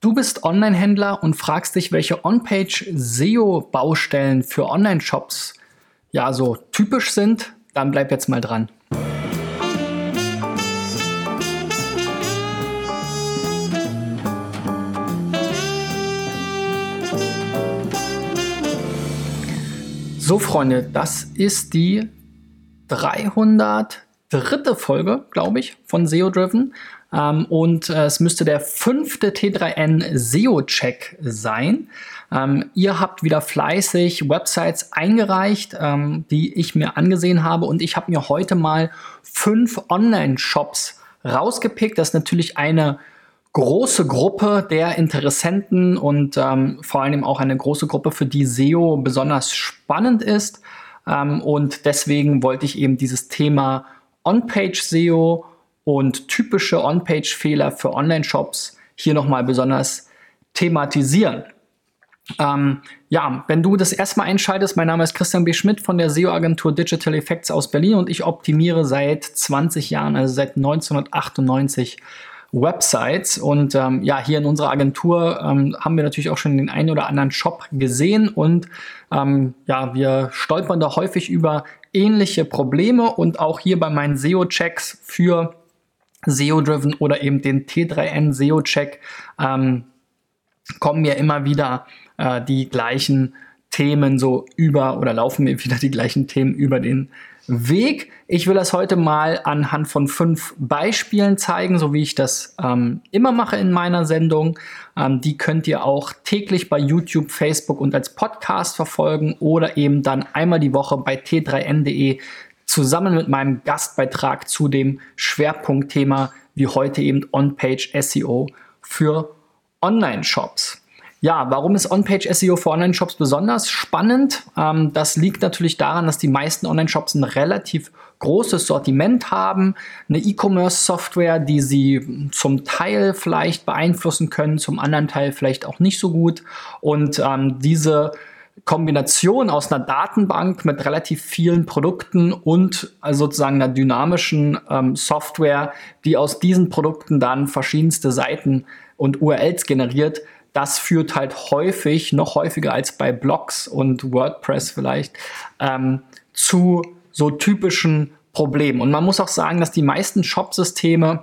Du bist Online-Händler und fragst dich, welche On-Page-SEO-Baustellen für Online-Shops ja so typisch sind, dann bleib jetzt mal dran. So, Freunde, das ist die 303. Folge, glaube ich, von SEO Driven. Ähm, und äh, es müsste der fünfte T3N SEO-Check sein. Ähm, ihr habt wieder fleißig Websites eingereicht, ähm, die ich mir angesehen habe. Und ich habe mir heute mal fünf Online-Shops rausgepickt. Das ist natürlich eine große Gruppe der Interessenten und ähm, vor allem auch eine große Gruppe, für die SEO besonders spannend ist. Ähm, und deswegen wollte ich eben dieses Thema On-Page-SEO und typische On-Page-Fehler für Online-Shops hier nochmal besonders thematisieren. Ähm, ja, wenn du das erstmal einschaltest, mein Name ist Christian B. Schmidt von der SEO-Agentur Digital Effects aus Berlin und ich optimiere seit 20 Jahren, also seit 1998 Websites. Und ähm, ja, hier in unserer Agentur ähm, haben wir natürlich auch schon den einen oder anderen Shop gesehen und ähm, ja, wir stolpern da häufig über ähnliche Probleme und auch hier bei meinen SEO-Checks für SEO-Driven oder eben den T3N SEO-Check ähm, kommen mir immer wieder äh, die gleichen Themen so über oder laufen mir wieder die gleichen Themen über den Weg. Ich will das heute mal anhand von fünf Beispielen zeigen, so wie ich das ähm, immer mache in meiner Sendung. Ähm, die könnt ihr auch täglich bei YouTube, Facebook und als Podcast verfolgen oder eben dann einmal die Woche bei t3n.de zusammen mit meinem Gastbeitrag zu dem Schwerpunktthema wie heute eben On-Page SEO für Online-Shops. Ja, warum ist On-Page SEO für Online-Shops besonders spannend? Ähm, das liegt natürlich daran, dass die meisten Online-Shops ein relativ großes Sortiment haben, eine E-Commerce-Software, die sie zum Teil vielleicht beeinflussen können, zum anderen Teil vielleicht auch nicht so gut. Und ähm, diese Kombination aus einer Datenbank mit relativ vielen Produkten und also sozusagen einer dynamischen ähm, Software, die aus diesen Produkten dann verschiedenste Seiten und URLs generiert, das führt halt häufig, noch häufiger als bei Blogs und WordPress vielleicht, ähm, zu so typischen Problemen. Und man muss auch sagen, dass die meisten Shop-Systeme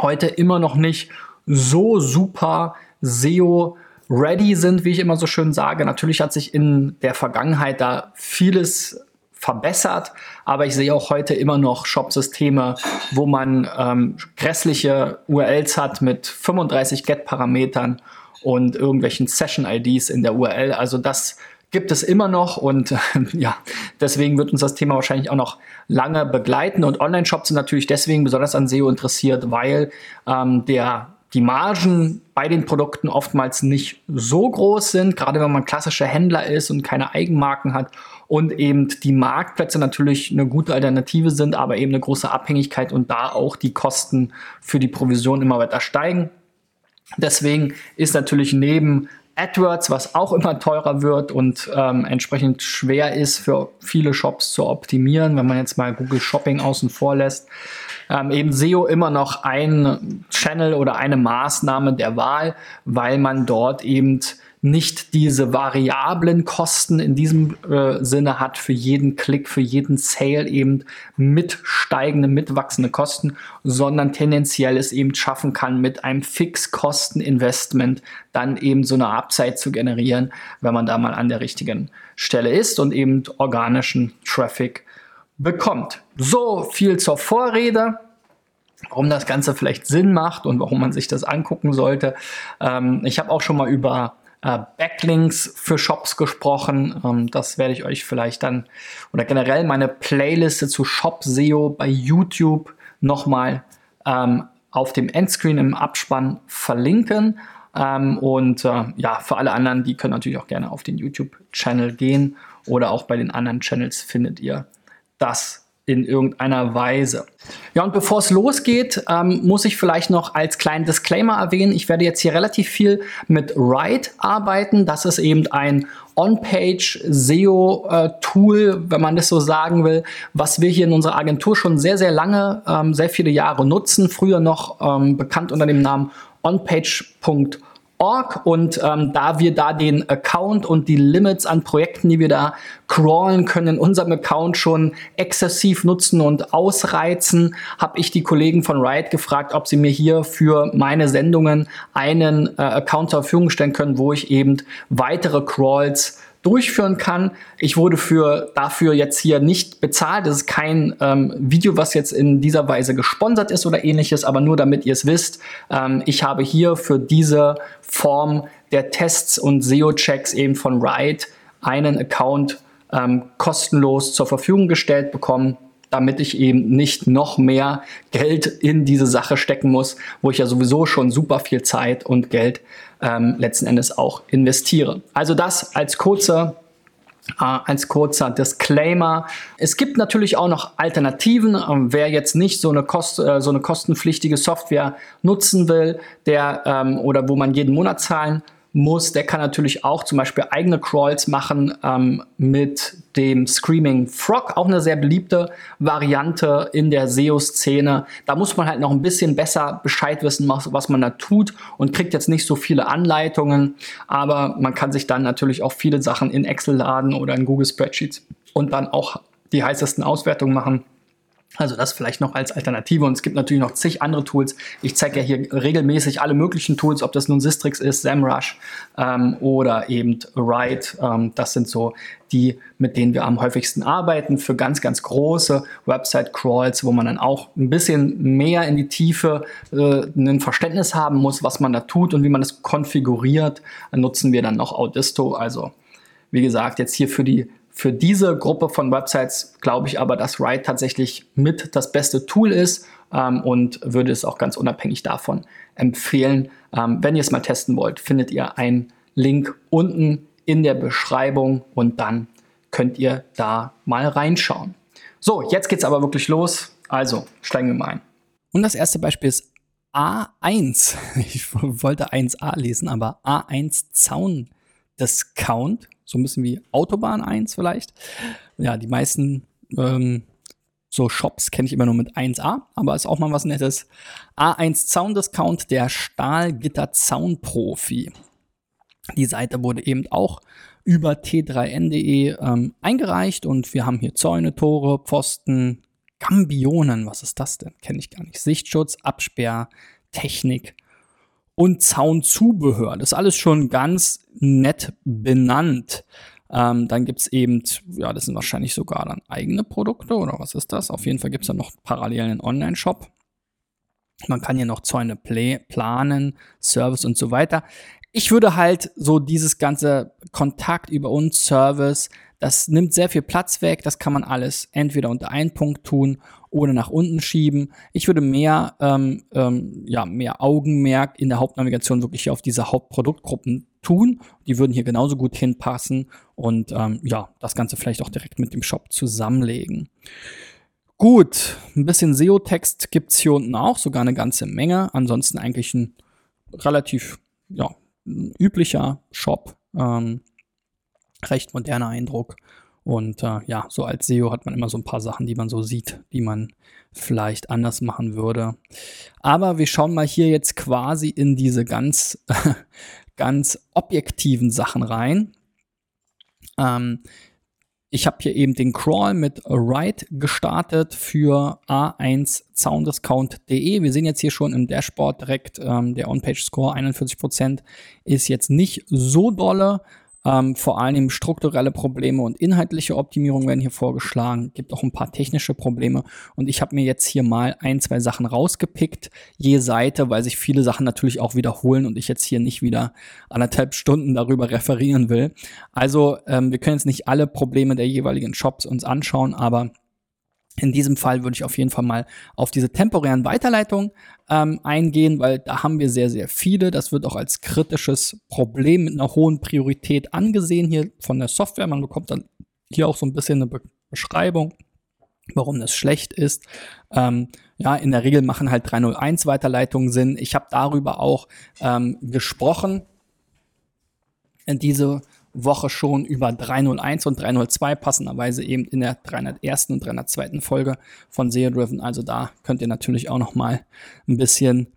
heute immer noch nicht so super SEO ready sind, wie ich immer so schön sage. Natürlich hat sich in der Vergangenheit da vieles verbessert, aber ich sehe auch heute immer noch Shop-Systeme, wo man ähm, grässliche URLs hat mit 35 Get-Parametern und irgendwelchen Session-IDs in der URL. Also das gibt es immer noch und ja, deswegen wird uns das Thema wahrscheinlich auch noch lange begleiten. Und Online-Shops sind natürlich deswegen besonders an SEO interessiert, weil ähm, der die Margen bei den Produkten oftmals nicht so groß sind, gerade wenn man klassischer Händler ist und keine Eigenmarken hat und eben die Marktplätze natürlich eine gute Alternative sind, aber eben eine große Abhängigkeit und da auch die Kosten für die Provision immer weiter steigen. Deswegen ist natürlich neben AdWords, was auch immer teurer wird und ähm, entsprechend schwer ist für viele Shops zu optimieren, wenn man jetzt mal Google Shopping außen vor lässt, ähm, eben SEO immer noch ein Channel oder eine Maßnahme der Wahl, weil man dort eben nicht diese variablen Kosten in diesem äh, Sinne hat für jeden Klick, für jeden Sale eben mit steigende, mitwachsende Kosten, sondern tendenziell es eben schaffen kann, mit einem Fixkosteninvestment dann eben so eine Upside zu generieren, wenn man da mal an der richtigen Stelle ist und eben organischen Traffic bekommt. So viel zur Vorrede warum das Ganze vielleicht Sinn macht und warum man sich das angucken sollte. Ähm, ich habe auch schon mal über äh, Backlinks für Shops gesprochen. Ähm, das werde ich euch vielleicht dann oder generell meine Playliste zu Shop SEO bei YouTube nochmal ähm, auf dem Endscreen im Abspann verlinken. Ähm, und äh, ja, für alle anderen, die können natürlich auch gerne auf den YouTube-Channel gehen oder auch bei den anderen Channels findet ihr das in irgendeiner Weise. Ja, und bevor es losgeht, ähm, muss ich vielleicht noch als kleinen Disclaimer erwähnen, ich werde jetzt hier relativ viel mit Write arbeiten. Das ist eben ein On-Page SEO-Tool, äh, wenn man das so sagen will, was wir hier in unserer Agentur schon sehr, sehr lange, ähm, sehr viele Jahre nutzen. Früher noch ähm, bekannt unter dem Namen onpage.com Org und ähm, da wir da den Account und die Limits an Projekten, die wir da crawlen können, in unserem Account schon exzessiv nutzen und ausreizen, habe ich die Kollegen von Riot gefragt, ob sie mir hier für meine Sendungen einen äh, Account zur Verfügung stellen können, wo ich eben weitere Crawls durchführen kann. Ich wurde für, dafür jetzt hier nicht bezahlt. Das ist kein ähm, Video, was jetzt in dieser Weise gesponsert ist oder ähnliches, aber nur damit ihr es wisst. Ähm, ich habe hier für diese Form der Tests und SEO-Checks eben von Ride einen Account ähm, kostenlos zur Verfügung gestellt bekommen damit ich eben nicht noch mehr Geld in diese Sache stecken muss, wo ich ja sowieso schon super viel Zeit und Geld ähm, letzten Endes auch investiere. Also das als kurzer äh, als kurzer Disclaimer. Es gibt natürlich auch noch Alternativen. Ähm, wer jetzt nicht so eine, Kost, äh, so eine kostenpflichtige Software nutzen will, der ähm, oder wo man jeden Monat zahlen muss, der kann natürlich auch zum Beispiel eigene Crawls machen ähm, mit dem Screaming Frog, auch eine sehr beliebte Variante in der SEO-Szene. Da muss man halt noch ein bisschen besser Bescheid wissen, was, was man da tut und kriegt jetzt nicht so viele Anleitungen, aber man kann sich dann natürlich auch viele Sachen in Excel laden oder in Google Spreadsheets und dann auch die heißesten Auswertungen machen. Also das vielleicht noch als Alternative und es gibt natürlich noch zig andere Tools. Ich zeige ja hier regelmäßig alle möglichen Tools, ob das nun Sistrix ist, SEMrush ähm, oder eben Ride. Ähm, das sind so die, mit denen wir am häufigsten arbeiten für ganz, ganz große Website-Crawls, wo man dann auch ein bisschen mehr in die Tiefe äh, ein Verständnis haben muss, was man da tut und wie man das konfiguriert. Nutzen wir dann noch Audisto. Also wie gesagt, jetzt hier für die für diese Gruppe von Websites glaube ich aber, dass Write tatsächlich mit das beste Tool ist ähm, und würde es auch ganz unabhängig davon empfehlen. Ähm, wenn ihr es mal testen wollt, findet ihr einen Link unten in der Beschreibung und dann könnt ihr da mal reinschauen. So, jetzt geht es aber wirklich los. Also steigen wir mal ein. Und das erste Beispiel ist A1. Ich wollte 1a lesen, aber A1 Zaun Discount so ein bisschen wie Autobahn 1 vielleicht. Ja, die meisten ähm, so Shops kenne ich immer nur mit 1a, aber ist auch mal was Nettes. A1 Zaun Discount, der Stahlgitter Zaunprofi. Die Seite wurde eben auch über t3n.de ähm, eingereicht und wir haben hier Zäune, Tore, Pfosten, Gambionen. Was ist das denn? Kenne ich gar nicht. Sichtschutz, Absperr, Technik und Zaunzubehör. Das ist alles schon ganz nett benannt. Ähm, dann gibt es eben, ja, das sind wahrscheinlich sogar dann eigene Produkte oder was ist das? Auf jeden Fall gibt es dann noch parallel einen Online-Shop. Man kann hier noch Zäune planen, Service und so weiter. Ich würde halt so dieses ganze Kontakt über uns, Service, das nimmt sehr viel Platz weg. Das kann man alles entweder unter einen Punkt tun oder nach unten schieben. Ich würde mehr, ähm, ähm, ja, mehr Augenmerk in der Hauptnavigation wirklich auf diese Hauptproduktgruppen tun. Die würden hier genauso gut hinpassen und ähm, ja, das Ganze vielleicht auch direkt mit dem Shop zusammenlegen. Gut, ein bisschen SEO-Text gibt's hier unten auch, sogar eine ganze Menge. Ansonsten eigentlich ein relativ ja, üblicher Shop. Ähm, recht moderner Eindruck. Und äh, ja, so als SEO hat man immer so ein paar Sachen, die man so sieht, die man vielleicht anders machen würde. Aber wir schauen mal hier jetzt quasi in diese ganz, ganz objektiven Sachen rein. Ähm, ich habe hier eben den Crawl mit Write gestartet für a1soundiscount.de. Wir sehen jetzt hier schon im Dashboard direkt, ähm, der On-Page-Score 41% ist jetzt nicht so dolle, ähm, vor allem strukturelle Probleme und inhaltliche Optimierung werden hier vorgeschlagen. Gibt auch ein paar technische Probleme. Und ich habe mir jetzt hier mal ein, zwei Sachen rausgepickt, je Seite, weil sich viele Sachen natürlich auch wiederholen und ich jetzt hier nicht wieder anderthalb Stunden darüber referieren will. Also ähm, wir können jetzt nicht alle Probleme der jeweiligen Shops uns anschauen, aber in diesem Fall würde ich auf jeden Fall mal auf diese temporären Weiterleitungen ähm, eingehen, weil da haben wir sehr, sehr viele. Das wird auch als kritisches Problem mit einer hohen Priorität angesehen hier von der Software. Man bekommt dann hier auch so ein bisschen eine Be Beschreibung, warum das schlecht ist. Ähm, ja, in der Regel machen halt 301 Weiterleitungen Sinn. Ich habe darüber auch ähm, gesprochen. Diese Woche schon über 301 und 302 passenderweise eben in der 301. und 302. Folge von SEO Driven. Also da könnt ihr natürlich auch noch mal ein bisschen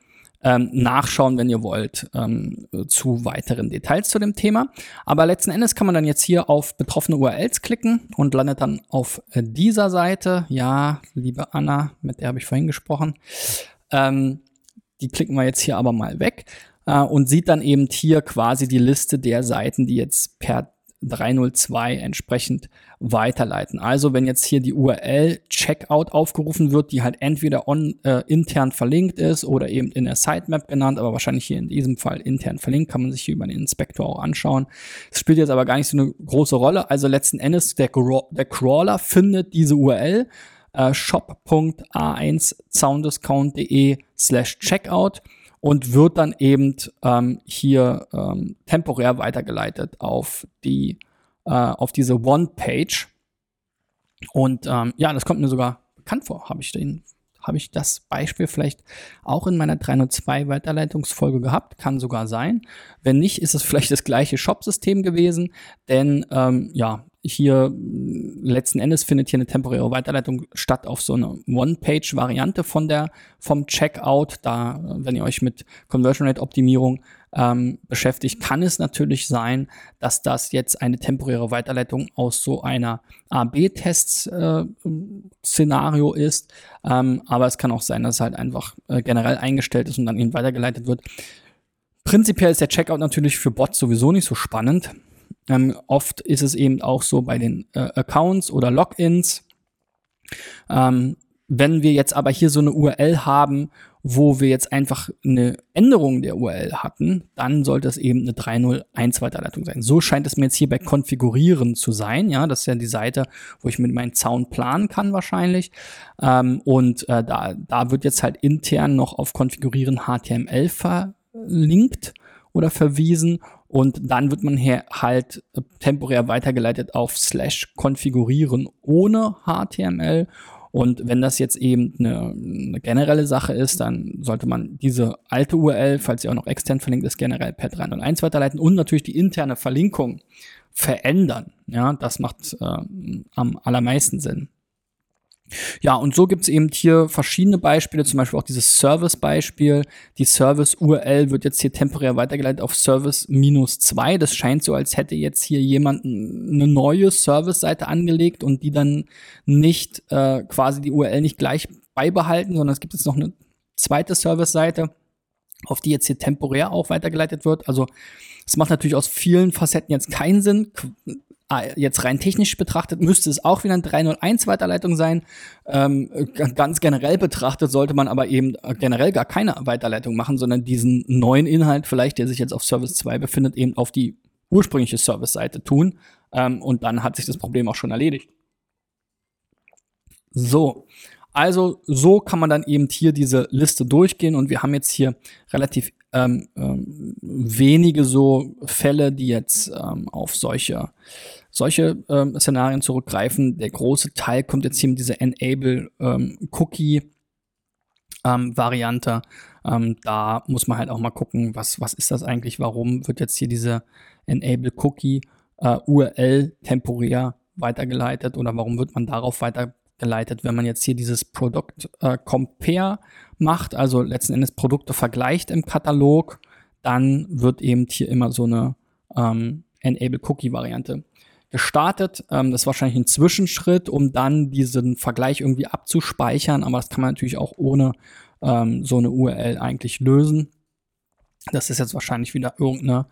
ähm, nachschauen, wenn ihr wollt, ähm, zu weiteren Details zu dem Thema. Aber letzten Endes kann man dann jetzt hier auf betroffene URLs klicken und landet dann auf äh, dieser Seite. Ja, liebe Anna, mit der habe ich vorhin gesprochen. Ähm, die klicken wir jetzt hier aber mal weg äh, und sieht dann eben hier quasi die Liste der Seiten, die jetzt per 302 entsprechend weiterleiten. Also wenn jetzt hier die URL Checkout aufgerufen wird, die halt entweder on, äh, intern verlinkt ist oder eben in der Sitemap genannt, aber wahrscheinlich hier in diesem Fall intern verlinkt, kann man sich hier über den Inspektor auch anschauen. Das spielt jetzt aber gar nicht so eine große Rolle. Also letzten Endes der, der Crawler findet diese URL äh, shop.a1sounddiscount.de slash checkout und wird dann eben ähm, hier ähm, temporär weitergeleitet auf die äh, auf diese One-Page. Und ähm, ja, das kommt mir sogar bekannt vor. Habe ich den, habe ich das Beispiel vielleicht auch in meiner 302 Weiterleitungsfolge gehabt? Kann sogar sein. Wenn nicht, ist es vielleicht das gleiche Shop-System gewesen, denn ähm, ja, hier letzten Endes findet hier eine temporäre Weiterleitung statt auf so eine One-Page-Variante von der vom Checkout. Da, wenn ihr euch mit Conversion Rate Optimierung ähm, beschäftigt, kann es natürlich sein, dass das jetzt eine temporäre Weiterleitung aus so einer A/B-Tests-Szenario äh, ist. Ähm, aber es kann auch sein, dass es halt einfach äh, generell eingestellt ist und dann eben weitergeleitet wird. Prinzipiell ist der Checkout natürlich für Bots sowieso nicht so spannend. Ähm, oft ist es eben auch so bei den äh, Accounts oder Logins. Ähm, wenn wir jetzt aber hier so eine URL haben, wo wir jetzt einfach eine Änderung der URL hatten, dann sollte es eben eine 301 Weiterleitung sein. So scheint es mir jetzt hier bei Konfigurieren zu sein. Ja, das ist ja die Seite, wo ich mit meinem Zaun planen kann wahrscheinlich. Ähm, und äh, da, da wird jetzt halt intern noch auf Konfigurieren HTML verlinkt oder verwiesen und dann wird man hier halt temporär weitergeleitet auf slash konfigurieren ohne HTML. Und wenn das jetzt eben eine, eine, generelle Sache ist, dann sollte man diese alte URL, falls sie auch noch extern verlinkt ist, generell per 301 weiterleiten und natürlich die interne Verlinkung verändern. Ja, das macht äh, am allermeisten Sinn. Ja, und so gibt es eben hier verschiedene Beispiele, zum Beispiel auch dieses Service-Beispiel. Die Service-URL wird jetzt hier temporär weitergeleitet auf Service minus zwei. Das scheint so, als hätte jetzt hier jemand eine neue Service-Seite angelegt und die dann nicht äh, quasi die URL nicht gleich beibehalten, sondern es gibt jetzt noch eine zweite Service-Seite, auf die jetzt hier temporär auch weitergeleitet wird. Also es macht natürlich aus vielen Facetten jetzt keinen Sinn. Ah, jetzt rein technisch betrachtet müsste es auch wieder eine 301 Weiterleitung sein. Ähm, ganz generell betrachtet sollte man aber eben generell gar keine Weiterleitung machen, sondern diesen neuen Inhalt vielleicht, der sich jetzt auf Service 2 befindet, eben auf die ursprüngliche Service-Seite tun. Ähm, und dann hat sich das Problem auch schon erledigt. So, also so kann man dann eben hier diese Liste durchgehen und wir haben jetzt hier relativ ähm, ähm, wenige so Fälle, die jetzt ähm, auf solche solche ähm, Szenarien zurückgreifen. Der große Teil kommt jetzt hier mit dieser Enable ähm, da muss man halt auch mal gucken, was, was ist das eigentlich? Warum wird jetzt hier diese Enable Cookie äh, temporär weitergeleitet oder warum wird man darauf weitergeleitet, wenn man jetzt hier dieses Product äh, Compare macht, also letzten Endes Produkte vergleicht im Katalog, dann wird eben hier immer so eine ähm, Enable Cookie Variante gestartet. Ähm, das ist wahrscheinlich ein Zwischenschritt, um dann diesen Vergleich irgendwie abzuspeichern, aber das kann man natürlich auch ohne ähm, so eine URL eigentlich lösen. Das ist jetzt wahrscheinlich wieder irgendeine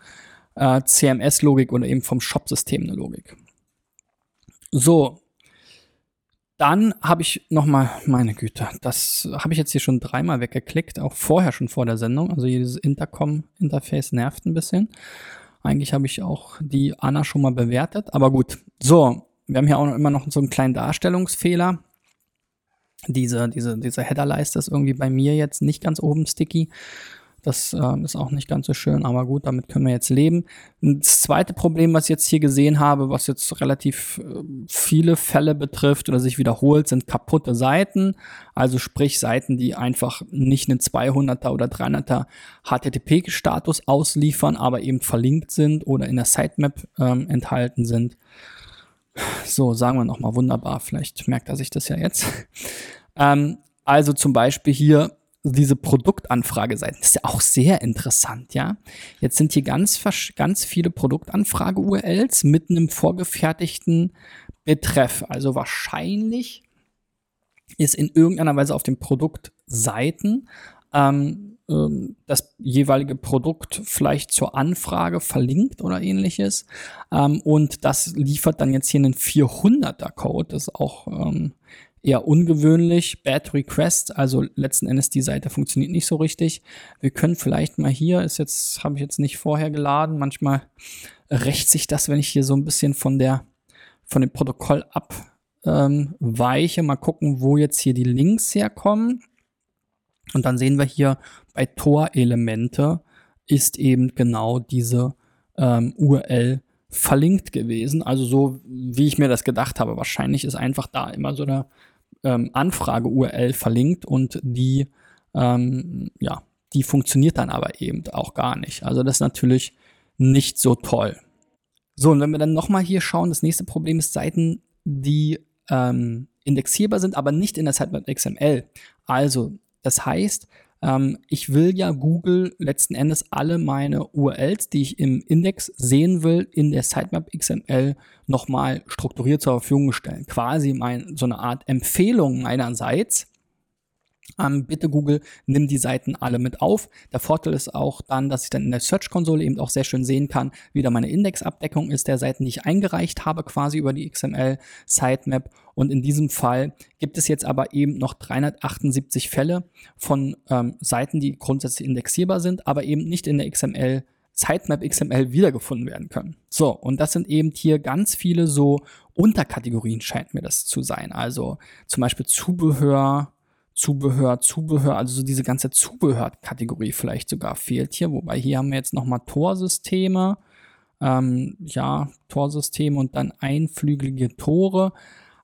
äh, CMS-Logik oder eben vom Shop-System eine Logik. So, dann habe ich noch mal, meine Güte, das habe ich jetzt hier schon dreimal weggeklickt, auch vorher schon vor der Sendung. Also dieses Intercom-Interface nervt ein bisschen. Eigentlich habe ich auch die Anna schon mal bewertet, aber gut. So, wir haben hier auch immer noch so einen kleinen Darstellungsfehler. Diese, diese, diese Headerleiste ist irgendwie bei mir jetzt nicht ganz oben sticky. Das äh, ist auch nicht ganz so schön, aber gut, damit können wir jetzt leben. Das zweite Problem, was ich jetzt hier gesehen habe, was jetzt relativ äh, viele Fälle betrifft oder sich wiederholt, sind kaputte Seiten. Also sprich Seiten, die einfach nicht einen 200er oder 300er HTTP-Status ausliefern, aber eben verlinkt sind oder in der Sitemap ähm, enthalten sind. So, sagen wir nochmal wunderbar. Vielleicht merkt er sich das ja jetzt. ähm, also zum Beispiel hier diese Produktanfrageseiten. Das ist ja auch sehr interessant, ja. Jetzt sind hier ganz, ganz viele Produktanfrage-URLs mit einem vorgefertigten Betreff. Also wahrscheinlich ist in irgendeiner Weise auf den Produktseiten ähm, ähm, das jeweilige Produkt vielleicht zur Anfrage verlinkt oder ähnliches. Ähm, und das liefert dann jetzt hier einen 400er Code. Das ist auch ähm, eher ungewöhnlich. Bad Request, also letzten Endes die Seite funktioniert nicht so richtig. Wir können vielleicht mal hier, ist jetzt, habe ich jetzt nicht vorher geladen. Manchmal rächt sich das, wenn ich hier so ein bisschen von der, von dem Protokoll abweiche. Ähm, mal gucken, wo jetzt hier die Links herkommen. Und dann sehen wir hier bei Tor-Elemente ist eben genau diese ähm, URL verlinkt gewesen. Also so, wie ich mir das gedacht habe. Wahrscheinlich ist einfach da immer so eine ähm, Anfrage-URL verlinkt und die, ähm, ja, die funktioniert dann aber eben auch gar nicht. Also das ist natürlich nicht so toll. So, und wenn wir dann nochmal hier schauen, das nächste Problem ist Seiten, die ähm, indexierbar sind, aber nicht in der Sitemap XML. Also, das heißt, ähm, ich will ja Google letzten Endes alle meine URLs, die ich im Index sehen will, in der Sitemap XML nochmal strukturiert zur Verfügung stellen. Quasi mein, so eine Art Empfehlung meinerseits ähm, bitte Google, nimm die Seiten alle mit auf. Der Vorteil ist auch dann, dass ich dann in der Search-Konsole eben auch sehr schön sehen kann, wie da meine Indexabdeckung ist der Seiten, die ich eingereicht habe, quasi über die XML Sitemap. Und in diesem Fall gibt es jetzt aber eben noch 378 Fälle von ähm, Seiten, die grundsätzlich indexierbar sind, aber eben nicht in der XML Sitemap XML wiedergefunden werden können. So, und das sind eben hier ganz viele so Unterkategorien, scheint mir das zu sein. Also zum Beispiel Zubehör, Zubehör, Zubehör, also so diese ganze Zubehörkategorie vielleicht sogar fehlt hier, wobei hier haben wir jetzt nochmal Torsysteme, ähm, ja, Torsysteme und dann einflügelige Tore.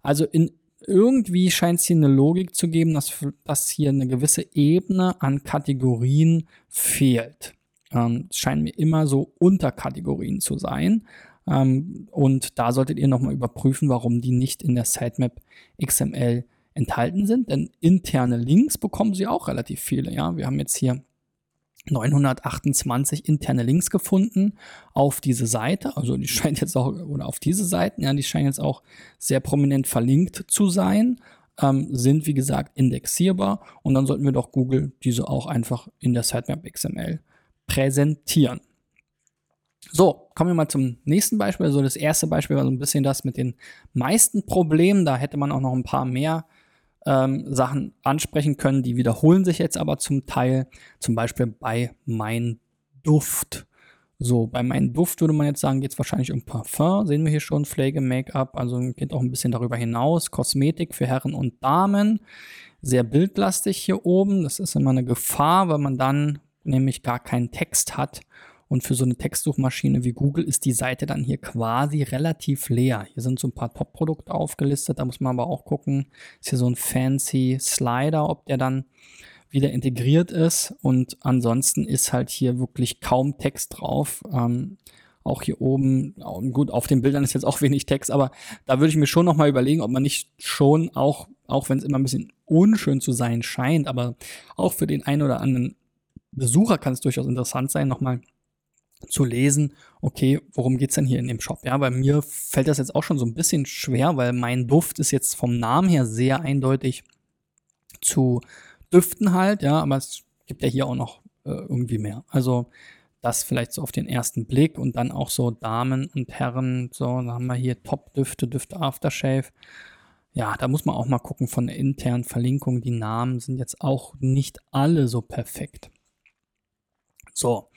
Also in irgendwie scheint es hier eine Logik zu geben, dass, dass hier eine gewisse Ebene an Kategorien fehlt. Ähm, scheinen mir immer so Unterkategorien zu sein. Ähm, und da solltet ihr nochmal überprüfen, warum die nicht in der Sitemap XML enthalten sind, denn interne Links bekommen sie auch relativ viele. Ja, wir haben jetzt hier 928 interne Links gefunden auf diese Seite. Also die scheint jetzt auch, oder auf diese Seiten, ja, die scheinen jetzt auch sehr prominent verlinkt zu sein, ähm, sind wie gesagt indexierbar und dann sollten wir doch Google diese auch einfach in der Sitemap XML präsentieren. So, kommen wir mal zum nächsten Beispiel. Also das erste Beispiel war so ein bisschen das mit den meisten Problemen. Da hätte man auch noch ein paar mehr ähm, Sachen ansprechen können. Die wiederholen sich jetzt aber zum Teil, zum Beispiel bei Mein Duft. So, bei Mein Duft würde man jetzt sagen, geht es wahrscheinlich um Parfum. Sehen wir hier schon, Pflege, Make-up, also geht auch ein bisschen darüber hinaus. Kosmetik für Herren und Damen. Sehr bildlastig hier oben. Das ist immer eine Gefahr, weil man dann nämlich gar keinen Text hat und für so eine Textsuchmaschine wie Google ist die Seite dann hier quasi relativ leer. Hier sind so ein paar Top-Produkte aufgelistet, da muss man aber auch gucken, ist hier so ein fancy Slider, ob der dann wieder integriert ist. Und ansonsten ist halt hier wirklich kaum Text drauf. Ähm, auch hier oben, gut, auf den Bildern ist jetzt auch wenig Text, aber da würde ich mir schon nochmal überlegen, ob man nicht schon auch, auch wenn es immer ein bisschen unschön zu sein scheint, aber auch für den einen oder anderen Besucher kann es durchaus interessant sein, nochmal zu lesen, okay, worum geht's denn hier in dem Shop? Ja, bei mir fällt das jetzt auch schon so ein bisschen schwer, weil mein Duft ist jetzt vom Namen her sehr eindeutig zu Düften halt, ja, aber es gibt ja hier auch noch äh, irgendwie mehr. Also das vielleicht so auf den ersten Blick und dann auch so Damen und Herren, so, da haben wir hier Top-Düfte, Düfte Aftershave. Ja, da muss man auch mal gucken von der internen Verlinkung. Die Namen sind jetzt auch nicht alle so perfekt. So,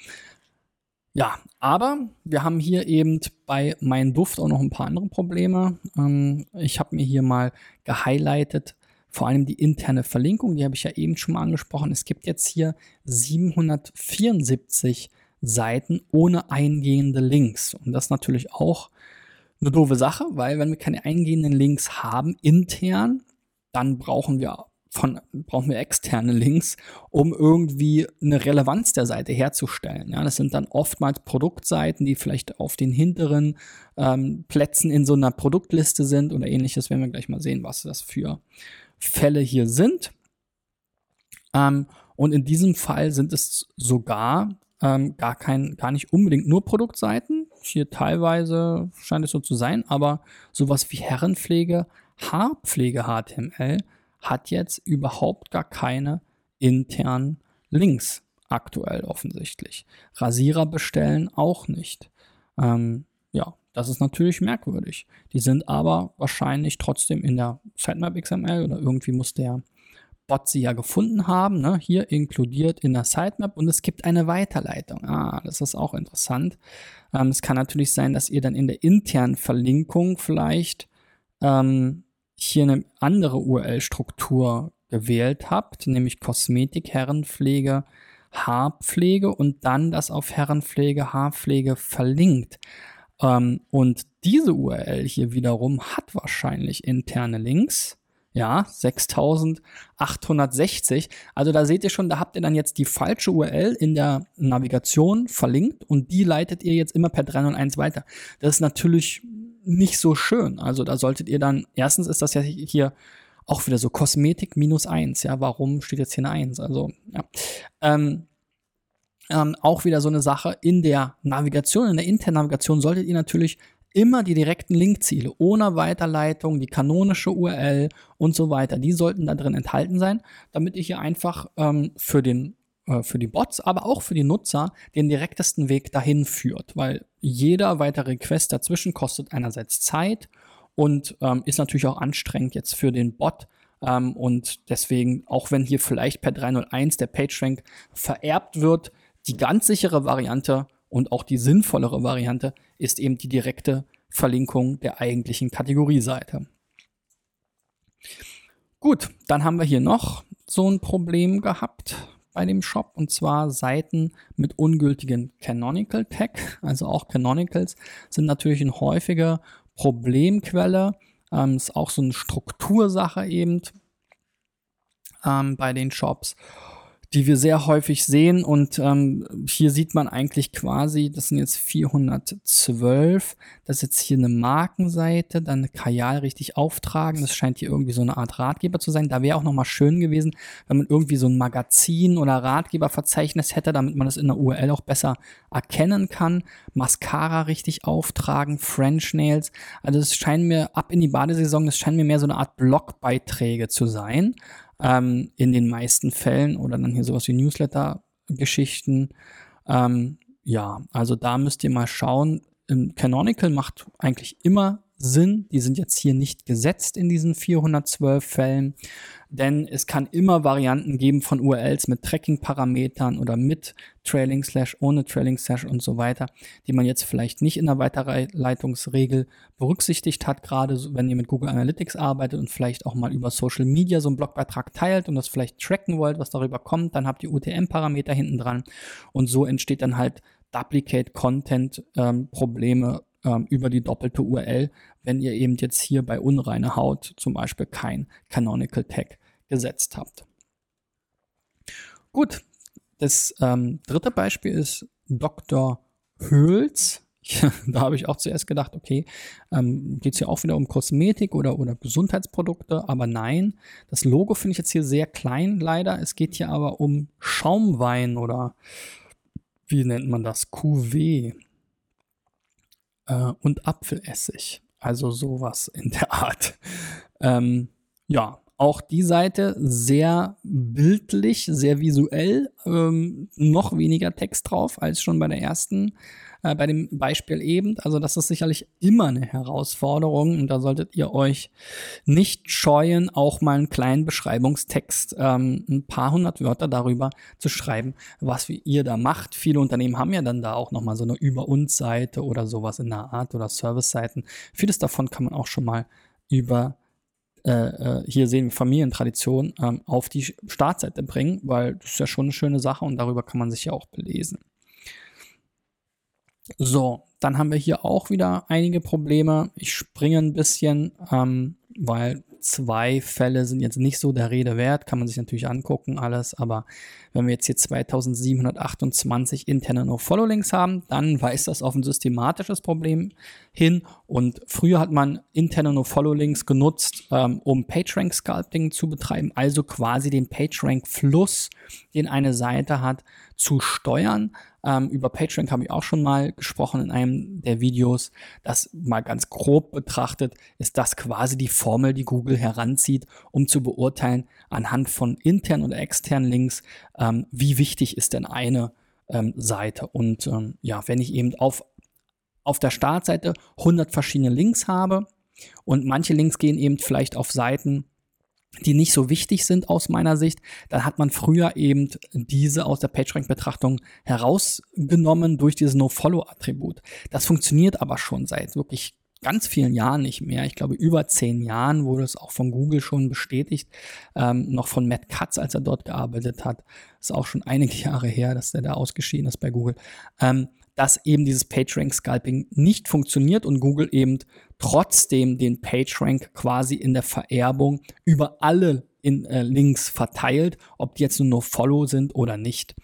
ja, aber wir haben hier eben bei Mein Duft auch noch ein paar andere Probleme. Ähm, ich habe mir hier mal gehighlightet, vor allem die interne Verlinkung, die habe ich ja eben schon mal angesprochen. Es gibt jetzt hier 774 Seiten ohne eingehende Links. Und das ist natürlich auch eine doofe Sache, weil wenn wir keine eingehenden Links haben intern, dann brauchen wir von, brauchen wir externe Links, um irgendwie eine Relevanz der Seite herzustellen. Ja, das sind dann oftmals Produktseiten, die vielleicht auf den hinteren ähm, Plätzen in so einer Produktliste sind oder ähnliches. Werden wir gleich mal sehen, was das für Fälle hier sind. Ähm, Und in diesem Fall sind es sogar ähm, gar kein, gar nicht unbedingt nur Produktseiten. Hier teilweise scheint es so zu sein, aber sowas wie Herrenpflege, Haarpflege HTML hat jetzt überhaupt gar keine internen Links aktuell offensichtlich. Rasierer bestellen auch nicht. Ähm, ja, das ist natürlich merkwürdig. Die sind aber wahrscheinlich trotzdem in der Sitemap XML oder irgendwie muss der Bot sie ja gefunden haben, ne? hier inkludiert in der Sitemap und es gibt eine Weiterleitung. Ah, das ist auch interessant. Ähm, es kann natürlich sein, dass ihr dann in der internen Verlinkung vielleicht ähm, hier eine andere URL-Struktur gewählt habt, nämlich Kosmetik, Herrenpflege, Haarpflege und dann das auf Herrenpflege, Haarpflege verlinkt. Ähm, und diese URL hier wiederum hat wahrscheinlich interne Links ja, 6860. Also da seht ihr schon, da habt ihr dann jetzt die falsche URL in der Navigation verlinkt und die leitet ihr jetzt immer per 301 weiter. Das ist natürlich nicht so schön. Also da solltet ihr dann, erstens ist das ja hier auch wieder so Kosmetik minus 1. Ja, warum steht jetzt hier eine 1? Also, ja. Ähm, ähm, auch wieder so eine Sache in der Navigation, in der internen Navigation solltet ihr natürlich immer die direkten Linkziele ohne Weiterleitung, die kanonische URL und so weiter. Die sollten da drin enthalten sein, damit ihr hier einfach ähm, für den äh, für die Bots, aber auch für die Nutzer den direktesten Weg dahin führt, weil jeder weitere Request dazwischen kostet einerseits Zeit und ähm, ist natürlich auch anstrengend jetzt für den Bot. Ähm, und deswegen, auch wenn hier vielleicht per 301 der PageRank vererbt wird, die ganz sichere Variante und auch die sinnvollere Variante ist eben die direkte Verlinkung der eigentlichen Kategorieseite. Gut, dann haben wir hier noch so ein Problem gehabt bei dem Shop und zwar Seiten mit ungültigen Canonical Tag. Also auch Canonicals sind natürlich eine häufige Problemquelle. Ähm, ist auch so eine Struktursache eben ähm, bei den Shops die wir sehr häufig sehen. Und ähm, hier sieht man eigentlich quasi, das sind jetzt 412. Das ist jetzt hier eine Markenseite, dann eine Kajal richtig auftragen. Das scheint hier irgendwie so eine Art Ratgeber zu sein. Da wäre auch nochmal schön gewesen, wenn man irgendwie so ein Magazin oder Ratgeberverzeichnis hätte, damit man das in der URL auch besser erkennen kann. Mascara richtig auftragen, French Nails. Also es scheint mir ab in die Badesaison, es scheint mir mehr so eine Art Blogbeiträge zu sein ähm, in den meisten Fällen oder dann hier sowas wie Newsletter-Geschichten. Ähm, ja, also da müsst ihr mal schauen. Canonical macht eigentlich immer Sinn. Die sind jetzt hier nicht gesetzt in diesen 412 Fällen, denn es kann immer Varianten geben von URLs mit Tracking-Parametern oder mit Trailing Slash, ohne Trailing Slash und so weiter, die man jetzt vielleicht nicht in der Weiterleitungsregel berücksichtigt hat, gerade wenn ihr mit Google Analytics arbeitet und vielleicht auch mal über Social Media so einen Blogbeitrag teilt und das vielleicht tracken wollt, was darüber kommt, dann habt ihr UTM-Parameter hinten dran und so entsteht dann halt Duplicate Content ähm, Probleme ähm, über die doppelte URL, wenn ihr eben jetzt hier bei unreine Haut zum Beispiel kein Canonical Tag gesetzt habt. Gut, das ähm, dritte Beispiel ist Dr. Höhls. da habe ich auch zuerst gedacht, okay, ähm, geht es hier auch wieder um Kosmetik oder, oder Gesundheitsprodukte, aber nein, das Logo finde ich jetzt hier sehr klein leider. Es geht hier aber um Schaumwein oder wie nennt man das? QW äh, und Apfelessig. Also sowas in der Art. Ähm, ja, auch die Seite sehr bildlich, sehr visuell, ähm, noch weniger Text drauf als schon bei der ersten äh, bei dem Beispiel eben. Also das ist sicherlich immer eine Herausforderung und da solltet ihr euch nicht scheuen, auch mal einen kleinen Beschreibungstext, ähm, ein paar hundert Wörter darüber zu schreiben, was ihr da macht. Viele Unternehmen haben ja dann da auch nochmal so eine Über uns Seite oder sowas in der Art oder Service-Seiten. Vieles davon kann man auch schon mal über äh, äh, hier sehen wir Familientradition ähm, auf die Startseite bringen, weil das ist ja schon eine schöne Sache und darüber kann man sich ja auch belesen. So, dann haben wir hier auch wieder einige Probleme. Ich springe ein bisschen, ähm, weil zwei Fälle sind jetzt nicht so der Rede wert, kann man sich natürlich angucken, alles, aber wenn wir jetzt hier 2728 interne No-Follow-Links haben, dann weist das auf ein systematisches Problem hin. Und früher hat man interne No-Follow-Links genutzt, ähm, um PageRank-Sculpting zu betreiben, also quasi den PageRank-Fluss, den eine Seite hat, zu steuern. Ähm, über PageRank habe ich auch schon mal gesprochen in einem der Videos. Das mal ganz grob betrachtet ist das quasi die Formel, die Google heranzieht, um zu beurteilen anhand von internen oder externen Links, ähm, wie wichtig ist denn eine ähm, Seite. Und ähm, ja, wenn ich eben auf, auf der Startseite 100 verschiedene Links habe und manche Links gehen eben vielleicht auf Seiten, die nicht so wichtig sind aus meiner Sicht, dann hat man früher eben diese aus der PageRank-Betrachtung herausgenommen durch dieses No-Follow-Attribut. Das funktioniert aber schon seit wirklich ganz vielen Jahren nicht mehr. Ich glaube, über zehn Jahren wurde es auch von Google schon bestätigt, ähm, noch von Matt Katz, als er dort gearbeitet hat. Ist auch schon einige Jahre her, dass er da ausgeschieden ist bei Google. Ähm, dass eben dieses PageRank-Scalping nicht funktioniert und Google eben trotzdem den PageRank quasi in der Vererbung über alle in, äh, Links verteilt, ob die jetzt nur no Follow sind oder nicht.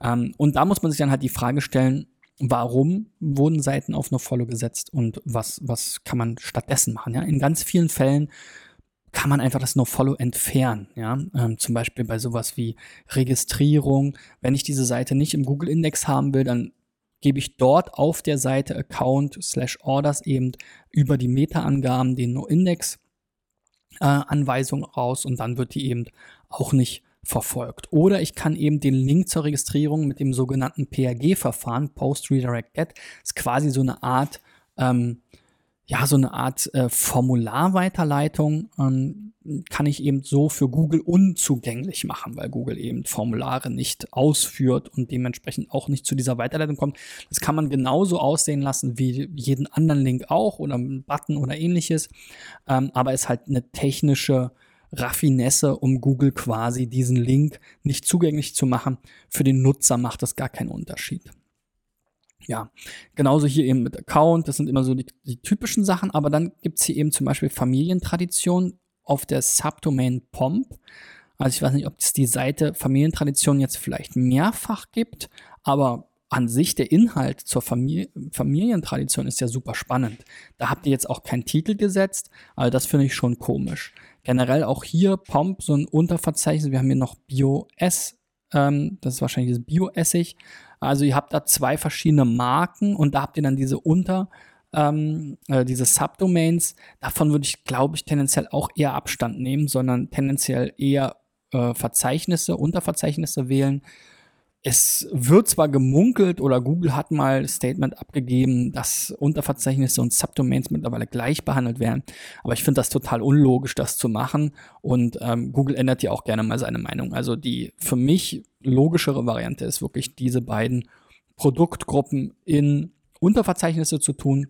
Ähm, und da muss man sich dann halt die Frage stellen, warum wurden Seiten auf no Follow gesetzt und was, was kann man stattdessen machen? Ja? In ganz vielen Fällen kann man einfach das No-Follow entfernen. Ja? Ähm, zum Beispiel bei sowas wie Registrierung. Wenn ich diese Seite nicht im Google-Index haben will, dann gebe ich dort auf der Seite Account slash Orders eben über die Meta-Angaben den No-Index-Anweisung äh, raus und dann wird die eben auch nicht verfolgt. Oder ich kann eben den Link zur Registrierung mit dem sogenannten PRG-Verfahren, Post Redirect Get, ist quasi so eine Art ähm, ja, so eine Art äh, Formularweiterleitung ähm, kann ich eben so für Google unzugänglich machen, weil Google eben Formulare nicht ausführt und dementsprechend auch nicht zu dieser Weiterleitung kommt. Das kann man genauso aussehen lassen wie jeden anderen Link auch oder einen Button oder ähnliches, ähm, aber ist halt eine technische Raffinesse, um Google quasi diesen Link nicht zugänglich zu machen. Für den Nutzer macht das gar keinen Unterschied ja, genauso hier eben mit Account, das sind immer so die, die typischen Sachen, aber dann gibt es hier eben zum Beispiel Familientradition auf der Subdomain Pomp. Also ich weiß nicht, ob es die Seite Familientradition jetzt vielleicht mehrfach gibt, aber an sich der Inhalt zur Familie, Familientradition ist ja super spannend. Da habt ihr jetzt auch keinen Titel gesetzt, aber das finde ich schon komisch. Generell auch hier Pomp, so ein Unterverzeichnis. Wir haben hier noch Bio-S, ähm, das ist wahrscheinlich das Bio-Essig. Also ihr habt da zwei verschiedene Marken und da habt ihr dann diese Unter, ähm, äh, diese Subdomains. Davon würde ich, glaube ich, tendenziell auch eher Abstand nehmen, sondern tendenziell eher äh, Verzeichnisse, Unterverzeichnisse wählen. Es wird zwar gemunkelt oder Google hat mal Statement abgegeben, dass Unterverzeichnisse und Subdomains mittlerweile gleich behandelt werden, aber ich finde das total unlogisch, das zu machen und ähm, Google ändert ja auch gerne mal seine Meinung. Also die für mich logischere Variante ist wirklich diese beiden Produktgruppen in Unterverzeichnisse zu tun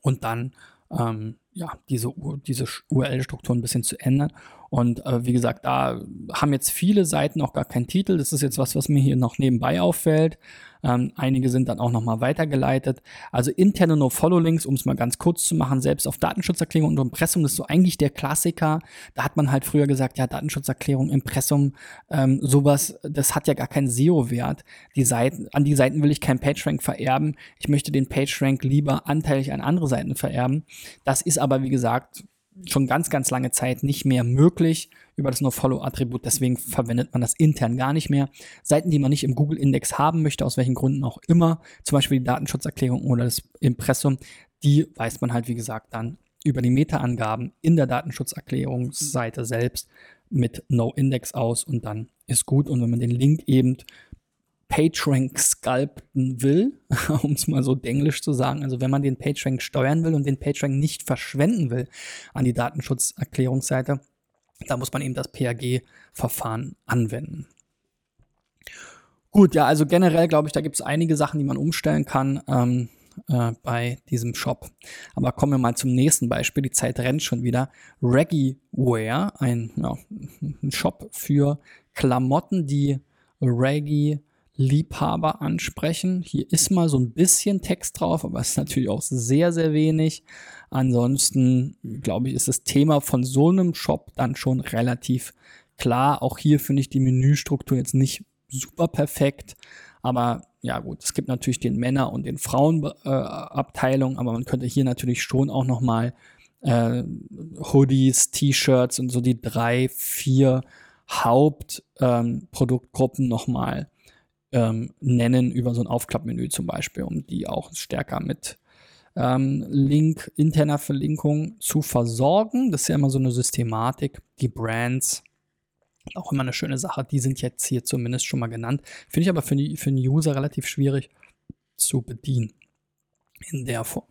und dann ähm, ja, diese, diese URL-Struktur ein bisschen zu ändern. Und äh, wie gesagt, da haben jetzt viele Seiten auch gar keinen Titel. Das ist jetzt was, was mir hier noch nebenbei auffällt. Ähm, einige sind dann auch nochmal weitergeleitet. Also interne No-Follow-Links, um es mal ganz kurz zu machen, selbst auf Datenschutzerklärung und Impressum, das ist so eigentlich der Klassiker. Da hat man halt früher gesagt, ja, Datenschutzerklärung, Impressum, ähm, sowas, das hat ja gar keinen SEO-Wert. Die Seiten, an die Seiten will ich keinen PageRank vererben. Ich möchte den PageRank lieber anteilig an andere Seiten vererben. Das ist aber, wie gesagt, schon ganz, ganz lange Zeit nicht mehr möglich über das NoFollow-Attribut. Deswegen verwendet man das intern gar nicht mehr. Seiten, die man nicht im Google-Index haben möchte, aus welchen Gründen auch immer, zum Beispiel die Datenschutzerklärung oder das Impressum, die weist man halt, wie gesagt, dann über die Meta-Angaben in der Datenschutzerklärungsseite selbst mit No-Index aus und dann ist gut. Und wenn man den Link eben PageRank sculpten will, um es mal so denglisch zu sagen, also wenn man den PageRank steuern will und den PageRank nicht verschwenden will an die Datenschutzerklärungsseite, da muss man eben das PAG-Verfahren anwenden. Gut, ja, also generell glaube ich, da gibt es einige Sachen, die man umstellen kann ähm, äh, bei diesem Shop. Aber kommen wir mal zum nächsten Beispiel. Die Zeit rennt schon wieder. Reggae ein, ja, ein Shop für Klamotten, die Reggae Liebhaber ansprechen. Hier ist mal so ein bisschen Text drauf, aber es ist natürlich auch sehr, sehr wenig. Ansonsten, glaube ich, ist das Thema von so einem Shop dann schon relativ klar. Auch hier finde ich die Menüstruktur jetzt nicht super perfekt, aber ja gut, es gibt natürlich den Männer- und den Frauenabteilung, äh, aber man könnte hier natürlich schon auch noch mal äh, Hoodies, T-Shirts und so die drei, vier Hauptproduktgruppen ähm, nochmal ähm, nennen über so ein Aufklappmenü zum Beispiel, um die auch stärker mit ähm, Link, interner Verlinkung zu versorgen. Das ist ja immer so eine Systematik. Die Brands, auch immer eine schöne Sache, die sind jetzt hier zumindest schon mal genannt. Finde ich aber für, die, für den User relativ schwierig zu bedienen in der Form.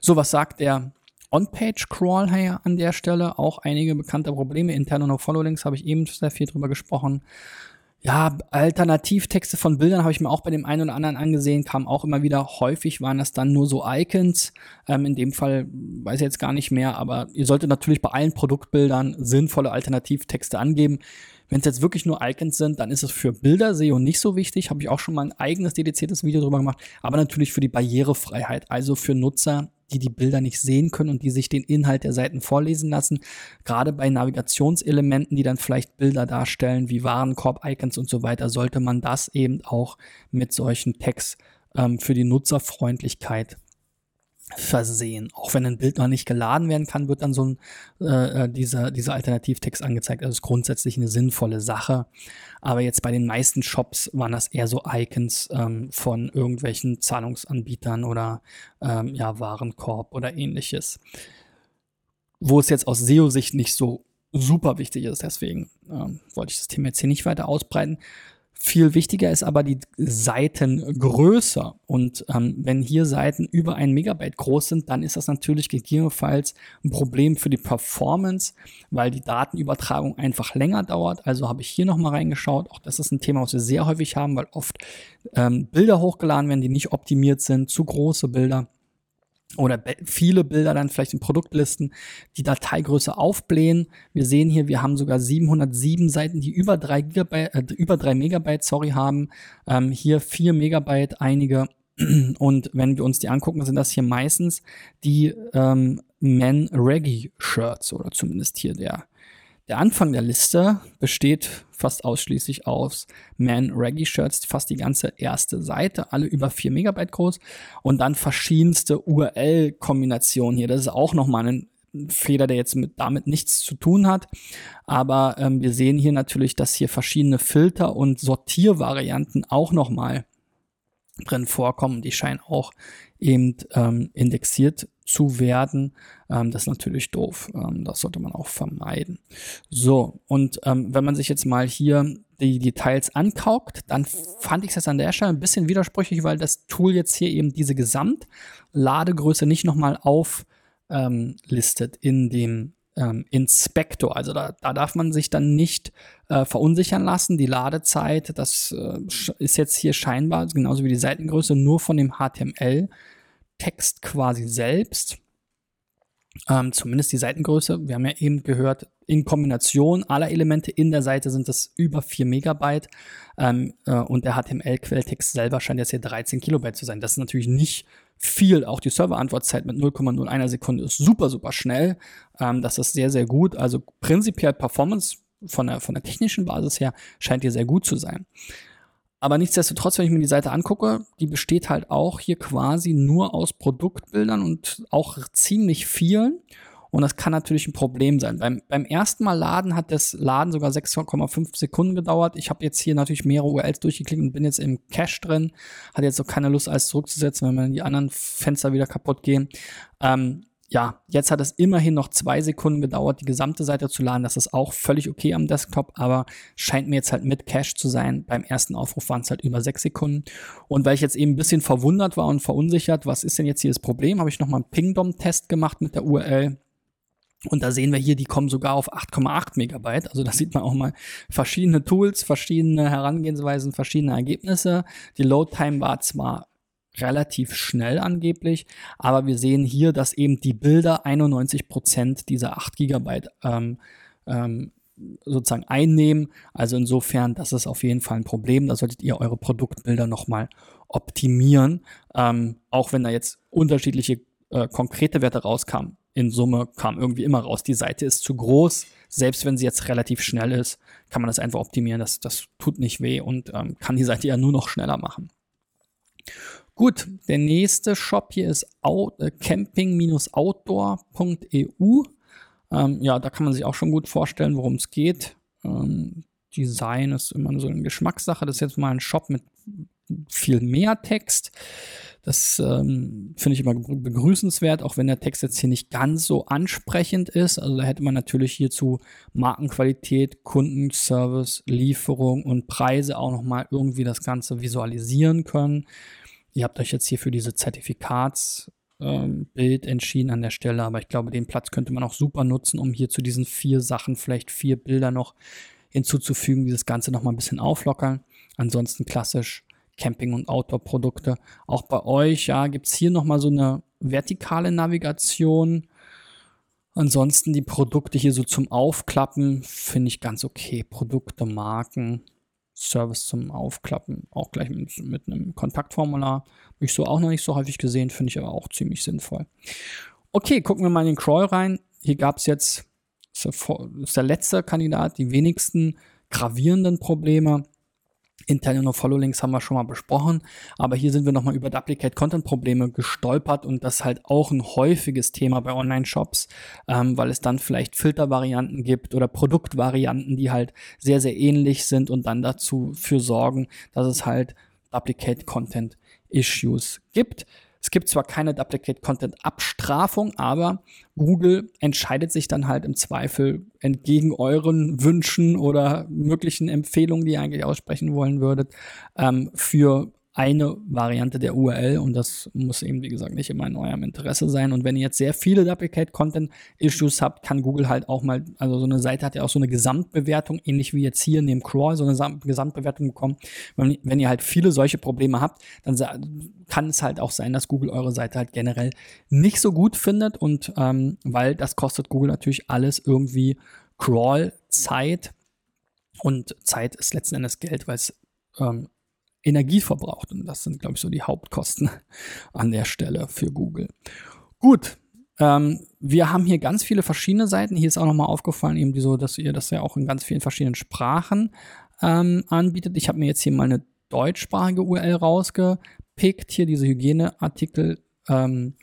So, was sagt der On-Page-Crawl hier an der Stelle? Auch einige bekannte Probleme. Interne No-Follow-Links habe ich eben sehr viel drüber gesprochen. Ja, Alternativtexte von Bildern habe ich mir auch bei dem einen oder anderen angesehen, kam auch immer wieder. Häufig waren das dann nur so Icons. Ähm, in dem Fall weiß ich jetzt gar nicht mehr, aber ihr solltet natürlich bei allen Produktbildern sinnvolle Alternativtexte angeben. Wenn es jetzt wirklich nur Icons sind, dann ist es für Bilder SEO nicht so wichtig. Habe ich auch schon mal ein eigenes dediziertes Video drüber gemacht. Aber natürlich für die Barrierefreiheit, also für Nutzer, die die Bilder nicht sehen können und die sich den Inhalt der Seiten vorlesen lassen. Gerade bei Navigationselementen, die dann vielleicht Bilder darstellen, wie Warenkorb-Icons und so weiter, sollte man das eben auch mit solchen Tags ähm, für die Nutzerfreundlichkeit versehen. Auch wenn ein Bild noch nicht geladen werden kann, wird dann so ein, äh, äh, dieser, dieser Alternativtext angezeigt. Also ist grundsätzlich eine sinnvolle Sache. Aber jetzt bei den meisten Shops waren das eher so Icons ähm, von irgendwelchen Zahlungsanbietern oder ähm, ja, Warenkorb oder ähnliches. Wo es jetzt aus SEO-Sicht nicht so super wichtig ist, deswegen ähm, wollte ich das Thema jetzt hier nicht weiter ausbreiten. Viel wichtiger ist aber die Seitengröße. Und ähm, wenn hier Seiten über ein Megabyte groß sind, dann ist das natürlich gegebenenfalls ein Problem für die Performance, weil die Datenübertragung einfach länger dauert. Also habe ich hier nochmal reingeschaut. Auch das ist ein Thema, was wir sehr häufig haben, weil oft ähm, Bilder hochgeladen werden, die nicht optimiert sind, zu große Bilder oder viele Bilder dann vielleicht in Produktlisten, die Dateigröße aufblähen. Wir sehen hier, wir haben sogar 707 Seiten, die über 3 Gigabyte, äh, über 3 Megabyte, sorry, haben. Ähm, hier 4 Megabyte, einige. Und wenn wir uns die angucken, sind das hier meistens die ähm, Men Reggae Shirts oder zumindest hier der der Anfang der Liste besteht fast ausschließlich aus Man Reggae Shirts, fast die ganze erste Seite, alle über 4 Megabyte groß und dann verschiedenste URL-Kombinationen hier. Das ist auch nochmal ein Fehler, der jetzt mit, damit nichts zu tun hat. Aber ähm, wir sehen hier natürlich, dass hier verschiedene Filter und Sortiervarianten auch nochmal drin vorkommen. Die scheinen auch eben ähm, indexiert zu werden. Ähm, das ist natürlich doof. Ähm, das sollte man auch vermeiden. So, und ähm, wenn man sich jetzt mal hier die Details ankauft, dann fand ich das an der Stelle ein bisschen widersprüchlich, weil das Tool jetzt hier eben diese Gesamtladegröße nicht nochmal auflistet in dem ähm, Inspektor. Also da, da darf man sich dann nicht äh, verunsichern lassen. Die Ladezeit, das äh, ist jetzt hier scheinbar, genauso wie die Seitengröße, nur von dem HTML Text quasi selbst. Ähm, zumindest die Seitengröße. Wir haben ja eben gehört, in Kombination aller Elemente in der Seite sind es über 4 Megabyte ähm, äh, und der HTML-Quelltext selber scheint jetzt hier 13 Kilobyte zu sein. Das ist natürlich nicht viel. Auch die Serverantwortzeit mit 0,01 Sekunde ist super, super schnell. Ähm, das ist sehr, sehr gut. Also prinzipiell Performance von der, von der technischen Basis her scheint hier sehr gut zu sein. Aber nichtsdestotrotz, wenn ich mir die Seite angucke, die besteht halt auch hier quasi nur aus Produktbildern und auch ziemlich vielen. Und das kann natürlich ein Problem sein. Beim, beim ersten Mal laden hat das Laden sogar 6,5 Sekunden gedauert. Ich habe jetzt hier natürlich mehrere URLs durchgeklickt und bin jetzt im Cache drin. Hatte jetzt auch keine Lust, alles zurückzusetzen, wenn mir die anderen Fenster wieder kaputt gehen. Ähm, ja, jetzt hat es immerhin noch zwei Sekunden gedauert, die gesamte Seite zu laden. Das ist auch völlig okay am Desktop, aber scheint mir jetzt halt mit Cache zu sein. Beim ersten Aufruf waren es halt über sechs Sekunden. Und weil ich jetzt eben ein bisschen verwundert war und verunsichert, was ist denn jetzt hier das Problem, habe ich nochmal einen Pingdom-Test gemacht mit der URL. Und da sehen wir hier, die kommen sogar auf 8,8 Megabyte. Also da sieht man auch mal verschiedene Tools, verschiedene Herangehensweisen, verschiedene Ergebnisse. Die Load Time war zwar relativ schnell angeblich, aber wir sehen hier, dass eben die Bilder 91 Prozent dieser 8 Gigabyte ähm, ähm, sozusagen einnehmen. Also insofern, das ist auf jeden Fall ein Problem. Da solltet ihr eure Produktbilder nochmal optimieren. Ähm, auch wenn da jetzt unterschiedliche äh, konkrete Werte rauskamen. In Summe kam irgendwie immer raus, die Seite ist zu groß. Selbst wenn sie jetzt relativ schnell ist, kann man das einfach optimieren. Das, das tut nicht weh und ähm, kann die Seite ja nur noch schneller machen. Gut, der nächste Shop hier ist äh, camping-outdoor.eu. Ähm, ja, da kann man sich auch schon gut vorstellen, worum es geht. Ähm, Design ist immer so eine Geschmackssache. Das ist jetzt mal ein Shop mit viel mehr Text. Das ähm, finde ich immer begrüßenswert, auch wenn der Text jetzt hier nicht ganz so ansprechend ist. Also da hätte man natürlich hierzu Markenqualität, Kundenservice, Lieferung und Preise auch nochmal irgendwie das Ganze visualisieren können. Ihr habt euch jetzt hier für diese Zertifikatsbild ähm, entschieden an der Stelle, aber ich glaube, den Platz könnte man auch super nutzen, um hier zu diesen vier Sachen vielleicht vier Bilder noch hinzuzufügen, die das Ganze nochmal ein bisschen auflockern. Ansonsten klassisch Camping- und Outdoor-Produkte. Auch bei euch, ja, gibt es hier nochmal so eine vertikale Navigation. Ansonsten die Produkte hier so zum Aufklappen finde ich ganz okay. Produkte, Marken, Service zum Aufklappen, auch gleich mit, mit einem Kontaktformular. Habe ich so auch noch nicht so häufig gesehen, finde ich aber auch ziemlich sinnvoll. Okay, gucken wir mal in den Crawl rein. Hier gab es jetzt, das ist der letzte Kandidat, die wenigsten gravierenden Probleme. Interne No-Follow-Links haben wir schon mal besprochen, aber hier sind wir nochmal über Duplicate-Content-Probleme gestolpert und das ist halt auch ein häufiges Thema bei Online-Shops, ähm, weil es dann vielleicht Filtervarianten gibt oder Produktvarianten, die halt sehr, sehr ähnlich sind und dann dazu für sorgen, dass es halt Duplicate-Content-Issues gibt. Es gibt zwar keine Duplicate Content Abstrafung, aber Google entscheidet sich dann halt im Zweifel entgegen euren Wünschen oder möglichen Empfehlungen, die ihr eigentlich aussprechen wollen würdet, ähm, für eine Variante der URL und das muss eben, wie gesagt, nicht immer in eurem Interesse sein. Und wenn ihr jetzt sehr viele Duplicate-Content-Issues habt, kann Google halt auch mal, also so eine Seite hat ja auch so eine Gesamtbewertung, ähnlich wie jetzt hier in dem Crawl, so eine Gesamtbewertung bekommen. Wenn, wenn ihr halt viele solche Probleme habt, dann kann es halt auch sein, dass Google eure Seite halt generell nicht so gut findet und ähm, weil das kostet Google natürlich alles irgendwie Crawl-Zeit und Zeit ist letzten Endes Geld, weil es ähm, Energie verbraucht. Und das sind, glaube ich, so die Hauptkosten an der Stelle für Google. Gut. Ähm, wir haben hier ganz viele verschiedene Seiten. Hier ist auch nochmal aufgefallen, eben so, dass ihr das ja auch in ganz vielen verschiedenen Sprachen ähm, anbietet. Ich habe mir jetzt hier mal eine deutschsprachige URL rausgepickt, hier diese Hygieneartikel. Ähm,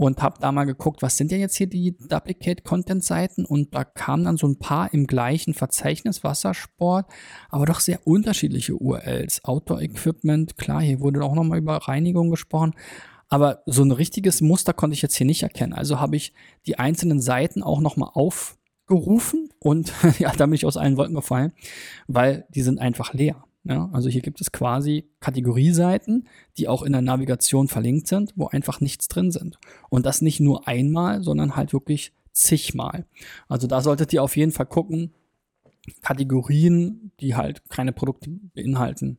und habe da mal geguckt, was sind denn jetzt hier die Duplicate Content Seiten und da kamen dann so ein paar im gleichen Verzeichnis Wassersport, aber doch sehr unterschiedliche URLs. Outdoor Equipment, klar, hier wurde auch nochmal über Reinigung gesprochen, aber so ein richtiges Muster konnte ich jetzt hier nicht erkennen. Also habe ich die einzelnen Seiten auch nochmal aufgerufen und ja, da bin ich aus allen Wolken gefallen, weil die sind einfach leer. Ja, also hier gibt es quasi Kategorieseiten, die auch in der Navigation verlinkt sind, wo einfach nichts drin sind. Und das nicht nur einmal, sondern halt wirklich zigmal. Also da solltet ihr auf jeden Fall gucken, Kategorien, die halt keine Produkte beinhalten,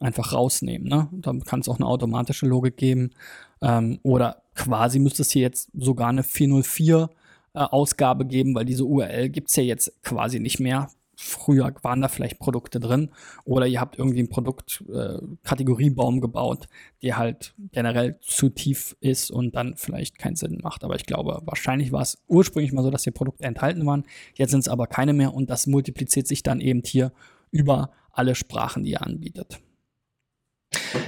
einfach rausnehmen. Ne? Da kann es auch eine automatische Logik geben. Ähm, oder quasi müsste es hier jetzt sogar eine 404 äh, Ausgabe geben, weil diese URL gibt es ja jetzt quasi nicht mehr früher waren da vielleicht Produkte drin oder ihr habt irgendwie einen Produktkategoriebaum äh, gebaut, der halt generell zu tief ist und dann vielleicht keinen Sinn macht. Aber ich glaube, wahrscheinlich war es ursprünglich mal so, dass hier Produkte enthalten waren. Jetzt sind es aber keine mehr und das multipliziert sich dann eben hier über alle Sprachen, die ihr anbietet.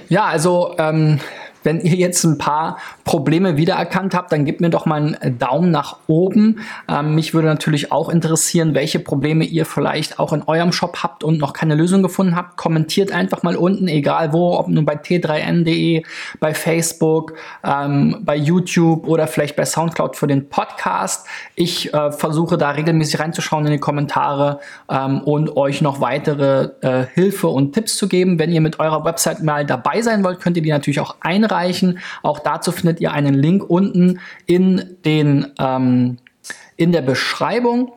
Ja, also ähm, wenn ihr jetzt ein paar Probleme wiedererkannt habt, dann gebt mir doch mal einen Daumen nach oben. Ähm, mich würde natürlich auch interessieren, welche Probleme ihr vielleicht auch in eurem Shop habt und noch keine Lösung gefunden habt. Kommentiert einfach mal unten, egal wo, ob nur bei t3n.de, bei Facebook, ähm, bei YouTube oder vielleicht bei Soundcloud für den Podcast. Ich äh, versuche da regelmäßig reinzuschauen in die Kommentare ähm, und euch noch weitere äh, Hilfe und Tipps zu geben. Wenn ihr mit eurer Website mal dabei sein wollt, könnt ihr die natürlich auch einreichen einreichen. Auch dazu findet ihr einen Link unten in, den, ähm, in der Beschreibung.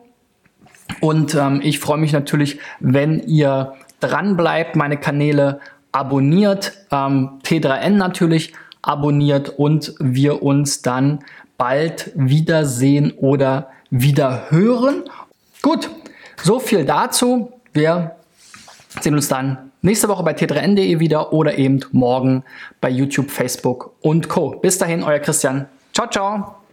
Und ähm, ich freue mich natürlich, wenn ihr dran bleibt, meine Kanäle abonniert, ähm, T3N natürlich abonniert und wir uns dann bald wiedersehen oder wieder hören. Gut, So viel dazu. Wir sehen uns dann nächste Woche bei t3n.de wieder oder eben morgen bei YouTube, Facebook und Co. Bis dahin, euer Christian. Ciao, ciao.